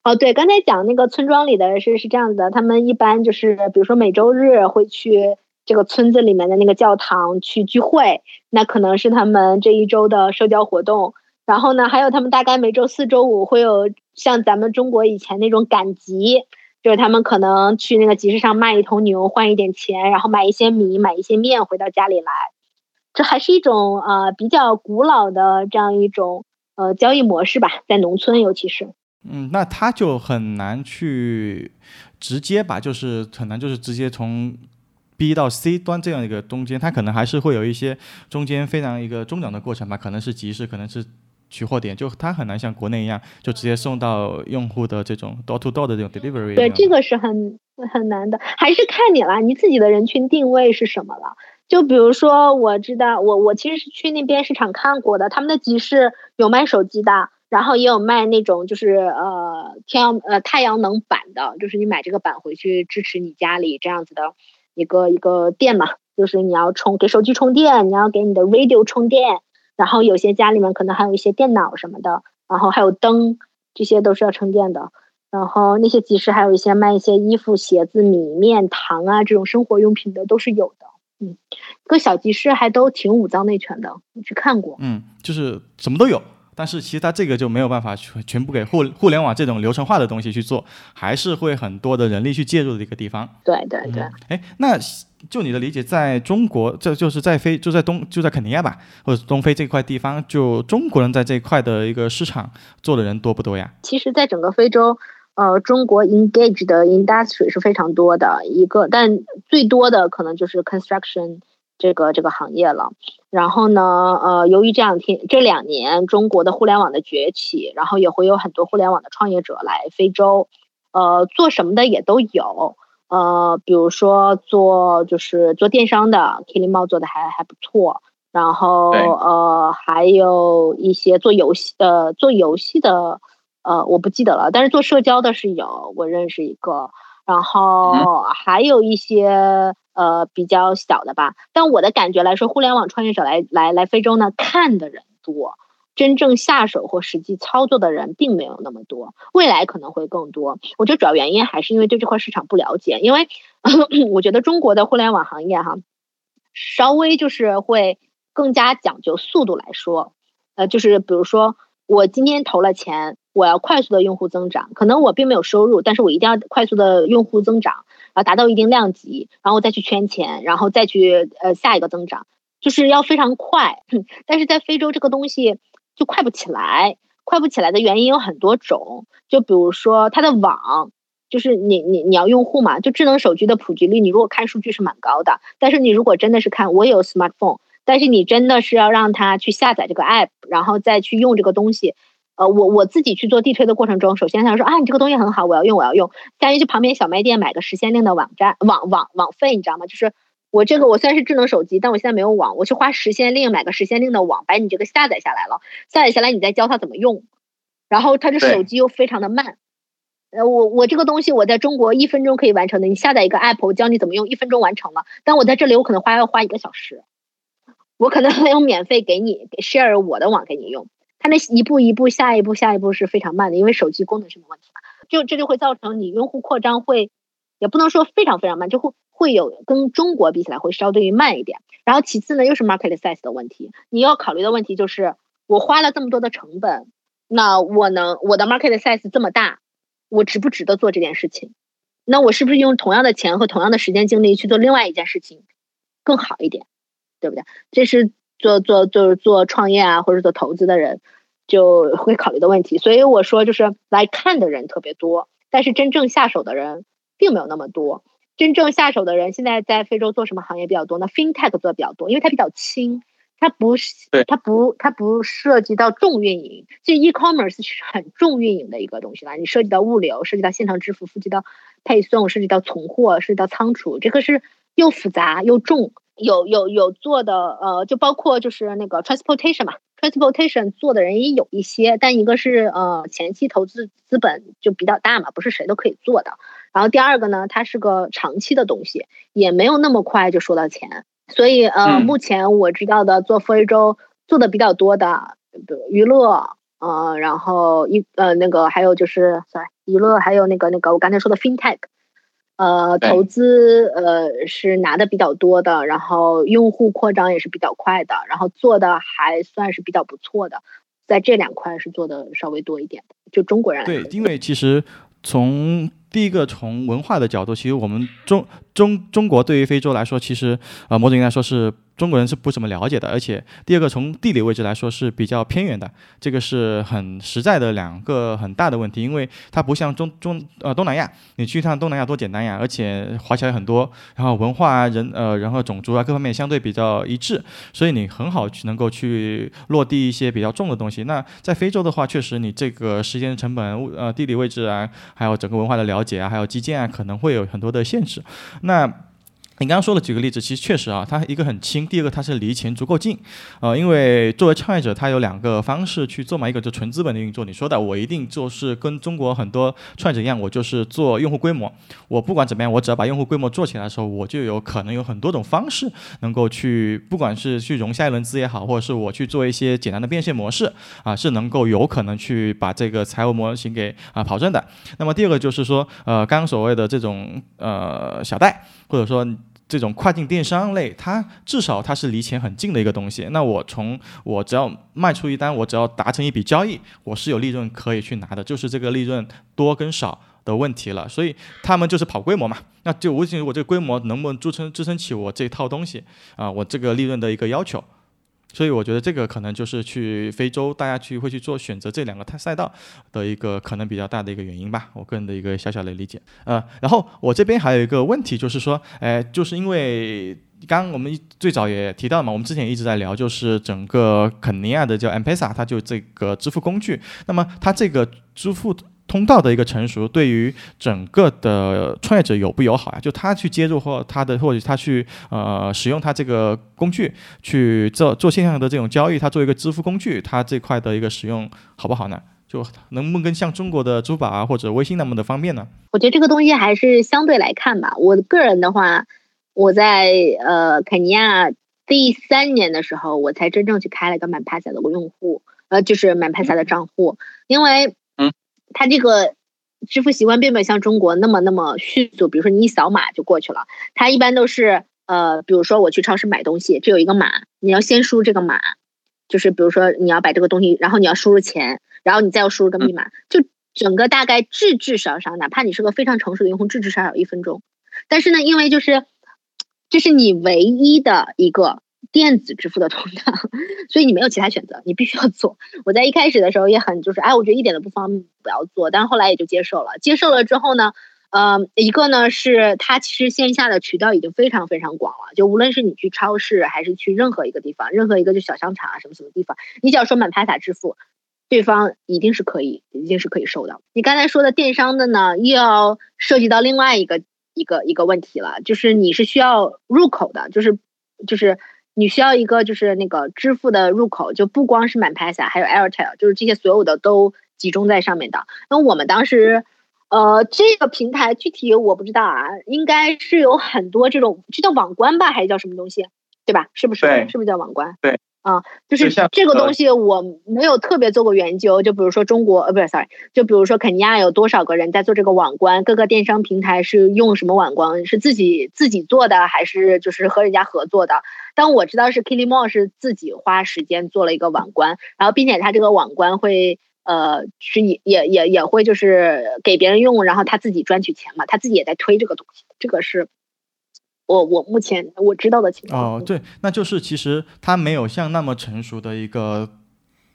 哦，对，刚才讲那个村庄里的是是这样子的，他们一般就是比如说每周日会去这个村子里面的那个教堂去聚会，那可能是他们这一周的社交活动。然后呢，还有他们大概每周四周五会有像咱们中国以前那种赶集，就是他们可能去那个集市上卖一头牛换一点钱，然后买一些米买一些面回到家里来。这还是一种呃比较古老的这样一种呃交易模式吧，在农村尤其是。嗯，那他就很难去直接把，就是很难就是直接从 B 到 C 端这样一个中间，它可能还是会有一些中间非常一个中转的过程吧，可能是集市，可能是。取货点就它很难像国内一样，就直接送到用户的这种 door to door 的这种 delivery。对，这个是很很难的，还是看你啦，你自己的人群定位是什么了。就比如说，我知道我我其实是去那边市场看过的，他们的集市有卖手机的，然后也有卖那种就是呃天阳呃太阳能板的，就是你买这个板回去支持你家里这样子的一个一个店嘛，就是你要充给手机充电，你要给你的 radio 充电。然后有些家里面可能还有一些电脑什么的，然后还有灯，这些都是要充电的。然后那些集市还有一些卖一些衣服、鞋子、米面糖啊这种生活用品的都是有的。嗯，各小集市还都挺五脏内全的，我去看过。嗯，就是什么都有。但是其实它这个就没有办法全全部给互互联网这种流程化的东西去做，还是会很多的人力去介入的一个地方。对对对。哎，那就你的理解，在中国，这就是在非就在东就在肯尼亚吧，或者东非这块地方，就中国人在这一块的一个市场做的人多不多呀？其实，在整个非洲，呃，中国 engage 的 industry 是非常多的一个，但最多的可能就是 construction。这个这个行业了，然后呢，呃，由于这两天这两年中国的互联网的崛起，然后也会有很多互联网的创业者来非洲，呃，做什么的也都有，呃，比如说做就是做电商的 k i l i m o 做的还还不错，然后呃，还有一些做游戏的做游戏的，呃，我不记得了，但是做社交的是有，我认识一个，然后还有一些。呃，比较小的吧，但我的感觉来说，互联网创业者来来来非洲呢，看的人多，真正下手或实际操作的人并没有那么多，未来可能会更多。我觉得主要原因还是因为对这块市场不了解，因为 我觉得中国的互联网行业哈，稍微就是会更加讲究速度来说，呃，就是比如说我今天投了钱，我要快速的用户增长，可能我并没有收入，但是我一定要快速的用户增长。啊，达到一定量级，然后再去圈钱，然后再去呃下一个增长，就是要非常快。但是在非洲这个东西就快不起来，快不起来的原因有很多种，就比如说它的网，就是你你你要用户嘛，就智能手机的普及率，你如果看数据是蛮高的，但是你如果真的是看我有 smartphone，但是你真的是要让他去下载这个 app，然后再去用这个东西。呃，我我自己去做地推的过程中，首先他说啊，你这个东西很好，我要用，我要用。下于去旁边小卖店买个实限令的网站网网网费，你知道吗？就是我这个我虽然是智能手机，但我现在没有网，我去花实限令买个实限令的网，把你这个下载下来了，下载下来你再教他怎么用。然后他这手机又非常的慢，呃，我我这个东西我在中国一分钟可以完成的，你下载一个 app，我教你怎么用，一分钟完成了。但我在这里我可能花要花一个小时，我可能还用免费给你 share 我的网给你用。它那一步一步，下一步下一步是非常慢的，因为手机功能性的问题嘛，就这就会造成你用户扩张会，也不能说非常非常慢，就会会有跟中国比起来会稍对于慢一点。然后其次呢，又是 market size 的问题，你要考虑的问题就是我花了这么多的成本，那我能我的 market size 这么大，我值不值得做这件事情？那我是不是用同样的钱和同样的时间精力去做另外一件事情更好一点？对不对？这是。做做就是做创业啊，或者做投资的人就会考虑的问题。所以我说，就是来看的人特别多，但是真正下手的人并没有那么多。真正下手的人现在在非洲做什么行业比较多呢？FinTech 做的比较多，因为它比较轻，它不是它不它不涉及到重运营。其实 E-commerce 是很重运营的一个东西了，你涉及到物流，涉及到现场支付，涉及到配送，涉及到存货，涉及到仓储，这个是又复杂又重。有有有做的，呃，就包括就是那个 transportation 嘛 transportation 做的人也有一些，但一个是呃前期投资资本就比较大嘛，不是谁都可以做的。然后第二个呢，它是个长期的东西，也没有那么快就收到钱。所以呃，目前我知道的做非洲做的比较多的娱乐，呃，然后一呃那个还有就是，sorry，娱乐还有那个那个我刚才说的 fintech。呃，投资呃是拿的比较多的，然后用户扩张也是比较快的，然后做的还算是比较不错的，在这两块是做的稍微多一点的，就中国人对，因为其实从第一个从文化的角度，其实我们中中中国对于非洲来说，其实呃某种意义来说是。中国人是不怎么了解的，而且第二个从地理位置来说是比较偏远的，这个是很实在的两个很大的问题，因为它不像中中呃东南亚，你去一趟东南亚多简单呀，而且华侨也很多，然后文化啊人呃然后种族啊各方面相对比较一致，所以你很好去能够去落地一些比较重的东西。那在非洲的话，确实你这个时间成本、呃地理位置啊，还有整个文化的了解啊，还有基建啊，可能会有很多的限制。那你刚刚说了几个例子，其实确实啊，它一个很轻，第二个它是离钱足够近，呃，因为作为创业者，他有两个方式去做嘛，一个就纯资本的运作。你说的，我一定就是跟中国很多创业者一样，我就是做用户规模，我不管怎么样，我只要把用户规模做起来的时候，我就有可能有很多种方式能够去，不管是去融下一轮资也好，或者是我去做一些简单的变现模式啊，是能够有可能去把这个财务模型给啊跑正的。那么第二个就是说，呃，刚刚所谓的这种呃小贷，或者说。这种跨境电商类，它至少它是离钱很近的一个东西。那我从我只要卖出一单，我只要达成一笔交易，我是有利润可以去拿的，就是这个利润多跟少的问题了。所以他们就是跑规模嘛，那就无论我这个规模能不能支撑支撑起我这套东西啊，我这个利润的一个要求。所以我觉得这个可能就是去非洲，大家去会去做选择这两个赛赛道的一个可能比较大的一个原因吧，我个人的一个小小的理解。呃，然后我这边还有一个问题就是说，哎，就是因为刚我们最早也提到嘛，我们之前一直在聊，就是整个肯尼亚的叫 M-Pesa，它就这个支付工具，那么它这个支付。通道的一个成熟，对于整个的创业者友不友好呀？就他去接入或他的，或者他去呃使用他这个工具去做做线上的这种交易，他做一个支付工具，他这块的一个使用好不好呢？就能不能跟像中国的支付宝啊或者微信那么的方便呢？我觉得这个东西还是相对来看吧。我个人的话，我在呃肯尼亚第三年的时候，我才真正去开了一个满 Pasa 的用户，呃，就是满 Pasa 的账户，因为。它这个支付习惯并没有像中国那么那么迅速，比如说你一扫码就过去了。它一般都是呃，比如说我去超市买东西，这有一个码，你要先输这个码，就是比如说你要把这个东西，然后你要输入钱，然后你再要输入个密码，就整个大概至至少少，哪怕你是个非常成熟的用户，至至少少一分钟。但是呢，因为就是这是你唯一的一个。电子支付的通道，所以你没有其他选择，你必须要做。我在一开始的时候也很就是，哎，我觉得一点都不方便，不要做。但是后来也就接受了。接受了之后呢，呃，一个呢是它其实线下的渠道已经非常非常广了，就无论是你去超市还是去任何一个地方，任何一个就小商场啊什么什么地方，你只要说满拍卡支付，对方一定是可以，一定是可以收的。你刚才说的电商的呢，又要涉及到另外一个一个一个问题了，就是你是需要入口的，就是就是。你需要一个就是那个支付的入口，就不光是满 Pasa，还有 Airtel，就是这些所有的都集中在上面的。那我们当时，呃，这个平台具体我不知道啊，应该是有很多这种，这叫网关吧，还是叫什么东西，对吧？是不是？是不是叫网关？对。啊，就是这个东西我没有特别做过研究。就比如说中国，呃，不是，sorry，就比如说肯尼亚有多少个人在做这个网关？各个电商平台是用什么网关？是自己自己做的，还是就是和人家合作的？但我知道是 Kilimall 是自己花时间做了一个网关，然后并且他这个网关会呃是也也也也会就是给别人用，然后他自己赚取钱嘛，他自己也在推这个东西，这个是。我我目前我知道的情况哦，对，那就是其实它没有像那么成熟的一个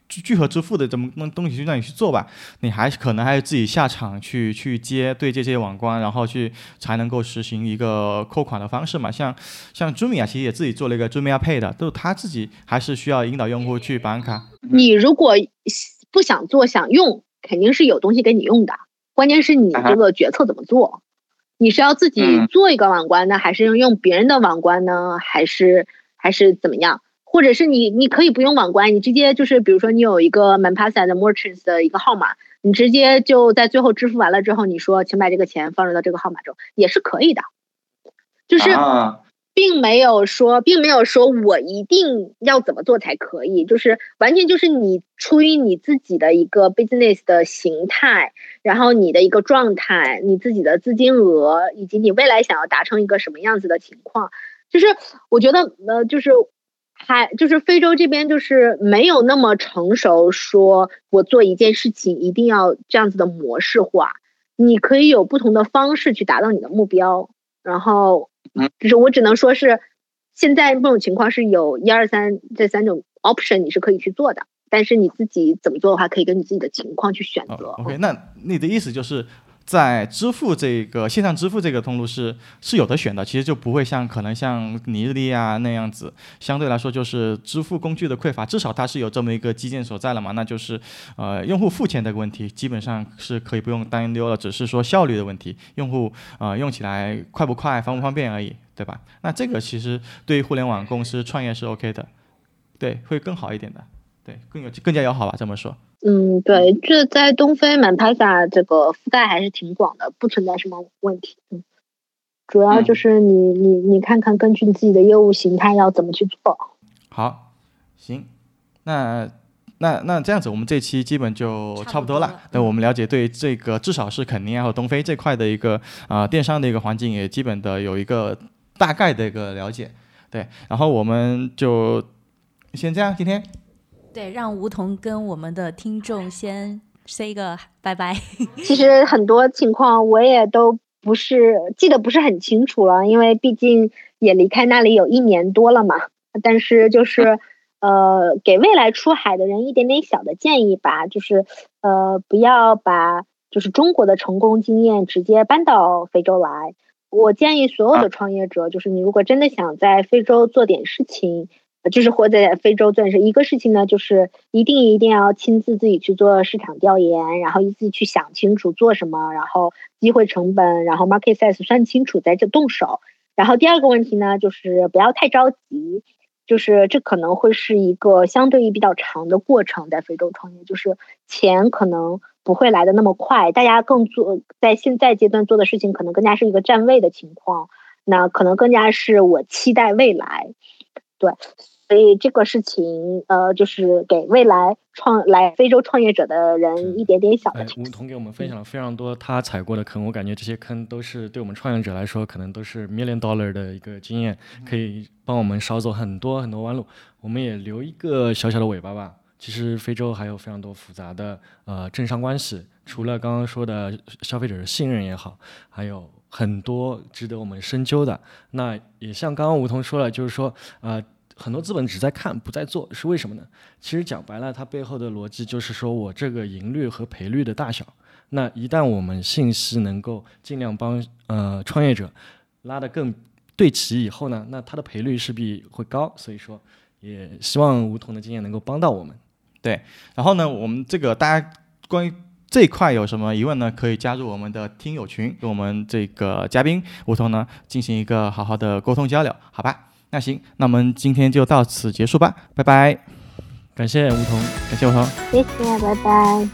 聚聚合支付的这么东东西去让你去做吧，你还可能还是自己下场去去接对这些网关，然后去才能够实行一个扣款的方式嘛。像像 Jumia 其实也自己做了一个 Jumia Pay 的，都是他自己还是需要引导用户去绑卡。你如果不想做想用，肯定是有东西给你用的，关键是你这个决策怎么做。你是要自己做一个网关呢，还是用用别人的网关呢？还是还是怎么样？或者是你你可以不用网关，你直接就是比如说你有一个 Manpasa 的 Merchants 的一个号码，你直接就在最后支付完了之后，你说请把这个钱放入到这个号码中也是可以的，就是。啊并没有说，并没有说我一定要怎么做才可以，就是完全就是你出于你自己的一个 business 的形态，然后你的一个状态，你自己的资金额，以及你未来想要达成一个什么样子的情况，就是我觉得呃，就是还就是非洲这边就是没有那么成熟，说我做一件事情一定要这样子的模式化，你可以有不同的方式去达到你的目标，然后。就是我只能说是，现在这种情况是有一二三这三种 option 你是可以去做的，但是你自己怎么做的话，可以根据自己的情况去选择。哦 OK，那你的意思就是在支付这个线上支付这个通路是是有的选的，其实就不会像可能像尼日利亚那样子，相对来说就是支付工具的匮乏，至少它是有这么一个基建所在了嘛，那就是呃用户付钱的问题基本上是可以不用担忧了，只是说效率的问题，用户呃用起来快不快、方不方便而已，对吧？那这个其实对于互联网公司创业是 OK 的，对，会更好一点的，对，更有更加友好吧，这么说。嗯，对，这在东非满帕萨这个覆盖还是挺广的，不存在什么问题。嗯，主要就是你你你看看，根据你自己的业务形态要怎么去做。好，行，那那那这样子，我们这期基本就差不多了。那我们了解对这个至少是肯尼亚和东非这块的一个啊、呃、电商的一个环境，也基本的有一个大概的一个了解。对，然后我们就先这样，今天。对，让吴桐跟我们的听众先 say 个拜拜。其实很多情况我也都不是记得不是很清楚了，因为毕竟也离开那里有一年多了嘛。但是就是呃，给未来出海的人一点点小的建议吧，就是呃，不要把就是中国的成功经验直接搬到非洲来。我建议所有的创业者，就是你如果真的想在非洲做点事情。就是活在非洲钻石一个事情呢，就是一定一定要亲自自己去做市场调研，然后自己去想清楚做什么，然后机会成本，然后 market size 算清楚再这动手。然后第二个问题呢，就是不要太着急，就是这可能会是一个相对于比较长的过程，在非洲创业，就是钱可能不会来的那么快，大家更做在现在阶段做的事情，可能更加是一个站位的情况，那可能更加是我期待未来。对，所以这个事情，呃，就是给未来创来非洲创业者的人一点点小的。吴桐给我们分享了非常多他踩过的坑，我感觉这些坑都是对我们创业者来说，可能都是 million dollar 的一个经验，可以帮我们少走很多很多弯路。我们也留一个小小的尾巴吧。其实非洲还有非常多复杂的呃政商关系，除了刚刚说的消费者的信任也好，还有。很多值得我们深究的，那也像刚刚吴彤说了，就是说，呃，很多资本只在看不在做，是为什么呢？其实讲白了，它背后的逻辑就是说我这个盈率和赔率的大小。那一旦我们信息能够尽量帮呃创业者拉得更对齐以后呢，那它的赔率势必会高。所以说，也希望吴彤的经验能够帮到我们。对，然后呢，我们这个大家关于。这一块有什么疑问呢？可以加入我们的听友群，跟我们这个嘉宾吴桐呢进行一个好好的沟通交流，好吧？那行，那我们今天就到此结束吧，拜拜。感谢吴桐，感谢吴桐，谢谢，拜拜。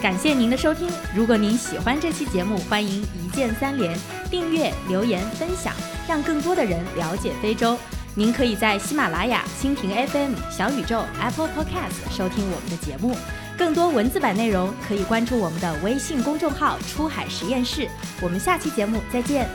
感谢您的收听，如果您喜欢这期节目，欢迎一键三连、订阅、留言、分享，让更多的人了解非洲。您可以在喜马拉雅、蜻蜓 FM、小宇宙、Apple Podcast 收听我们的节目。更多文字版内容可以关注我们的微信公众号“出海实验室”。我们下期节目再见。